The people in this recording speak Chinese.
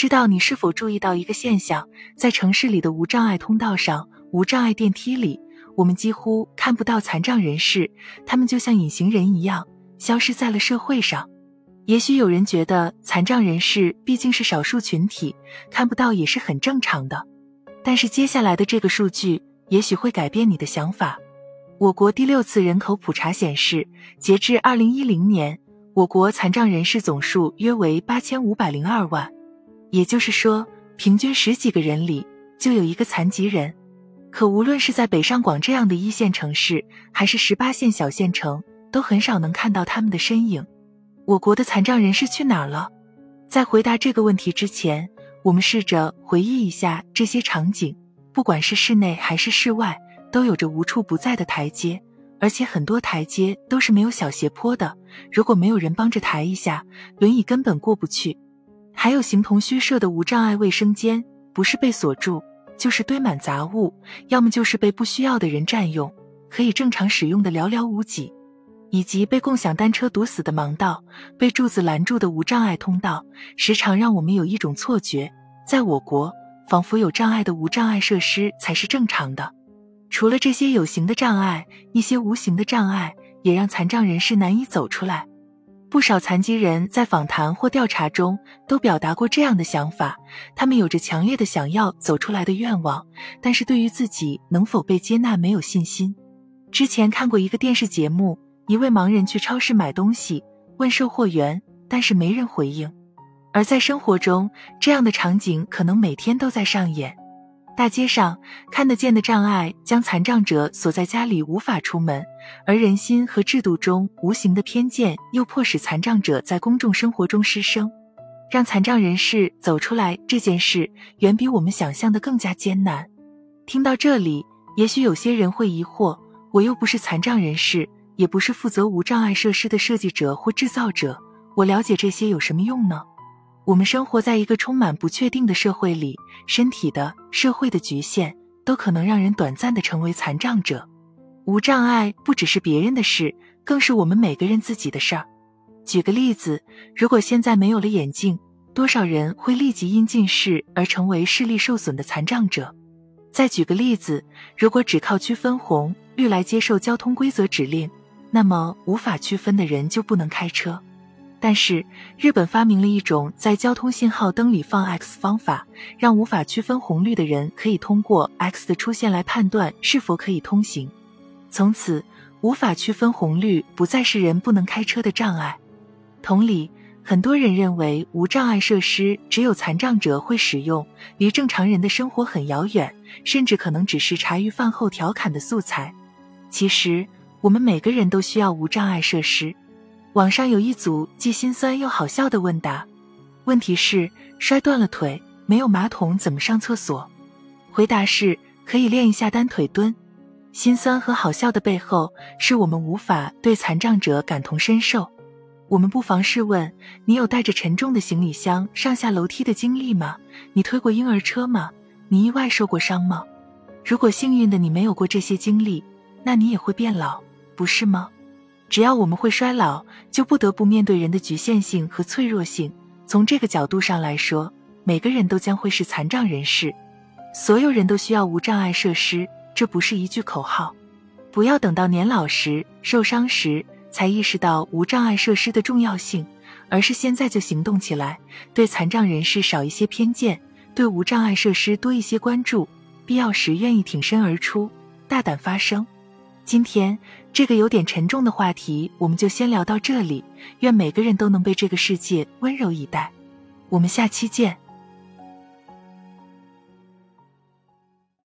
知道你是否注意到一个现象，在城市里的无障碍通道上、无障碍电梯里，我们几乎看不到残障人士，他们就像隐形人一样，消失在了社会上。也许有人觉得残障人士毕竟是少数群体，看不到也是很正常的。但是接下来的这个数据也许会改变你的想法。我国第六次人口普查显示，截至二零一零年，我国残障人士总数约为八千五百零二万，也就是说，平均十几个人里就有一个残疾人。可无论是在北上广这样的一线城市，还是十八线小县城，都很少能看到他们的身影。我国的残障人士去哪儿了？在回答这个问题之前，我们试着回忆一下这些场景。不管是室内还是室外，都有着无处不在的台阶，而且很多台阶都是没有小斜坡的。如果没有人帮着抬一下，轮椅根本过不去。还有形同虚设的无障碍卫生间，不是被锁住，就是堆满杂物，要么就是被不需要的人占用，可以正常使用的寥寥无几。以及被共享单车堵死的盲道，被柱子拦住的无障碍通道，时常让我们有一种错觉，在我国，仿佛有障碍的无障碍设施才是正常的。除了这些有形的障碍，一些无形的障碍也让残障人士难以走出来。不少残疾人在访谈或调查中都表达过这样的想法：他们有着强烈的想要走出来的愿望，但是对于自己能否被接纳没有信心。之前看过一个电视节目。一位盲人去超市买东西，问售货员，但是没人回应。而在生活中，这样的场景可能每天都在上演。大街上看得见的障碍将残障者锁在家里，无法出门；而人心和制度中无形的偏见又迫使残障者在公众生活中失声。让残障人士走出来这件事，远比我们想象的更加艰难。听到这里，也许有些人会疑惑：我又不是残障人士。也不是负责无障碍设施的设计者或制造者，我了解这些有什么用呢？我们生活在一个充满不确定的社会里，身体的、社会的局限都可能让人短暂的成为残障者。无障碍不只是别人的事，更是我们每个人自己的事儿。举个例子，如果现在没有了眼镜，多少人会立即因近视而成为视力受损的残障者？再举个例子，如果只靠区分红绿来接受交通规则指令，那么无法区分的人就不能开车，但是日本发明了一种在交通信号灯里放 X 方法，让无法区分红绿的人可以通过 X 的出现来判断是否可以通行。从此，无法区分红绿不再是人不能开车的障碍。同理，很多人认为无障碍设施只有残障者会使用，离正常人的生活很遥远，甚至可能只是茶余饭后调侃的素材。其实。我们每个人都需要无障碍设施。网上有一组既心酸又好笑的问答，问题是：摔断了腿，没有马桶怎么上厕所？回答是：可以练一下单腿蹲。心酸和好笑的背后，是我们无法对残障者感同身受。我们不妨试问：你有带着沉重的行李箱上下楼梯的经历吗？你推过婴儿车吗？你意外受过伤吗？如果幸运的你没有过这些经历，那你也会变老。不是吗？只要我们会衰老，就不得不面对人的局限性和脆弱性。从这个角度上来说，每个人都将会是残障人士。所有人都需要无障碍设施，这不是一句口号。不要等到年老时、受伤时才意识到无障碍设施的重要性，而是现在就行动起来，对残障人士少一些偏见，对无障碍设施多一些关注，必要时愿意挺身而出，大胆发声。今天这个有点沉重的话题，我们就先聊到这里。愿每个人都能被这个世界温柔以待。我们下期见。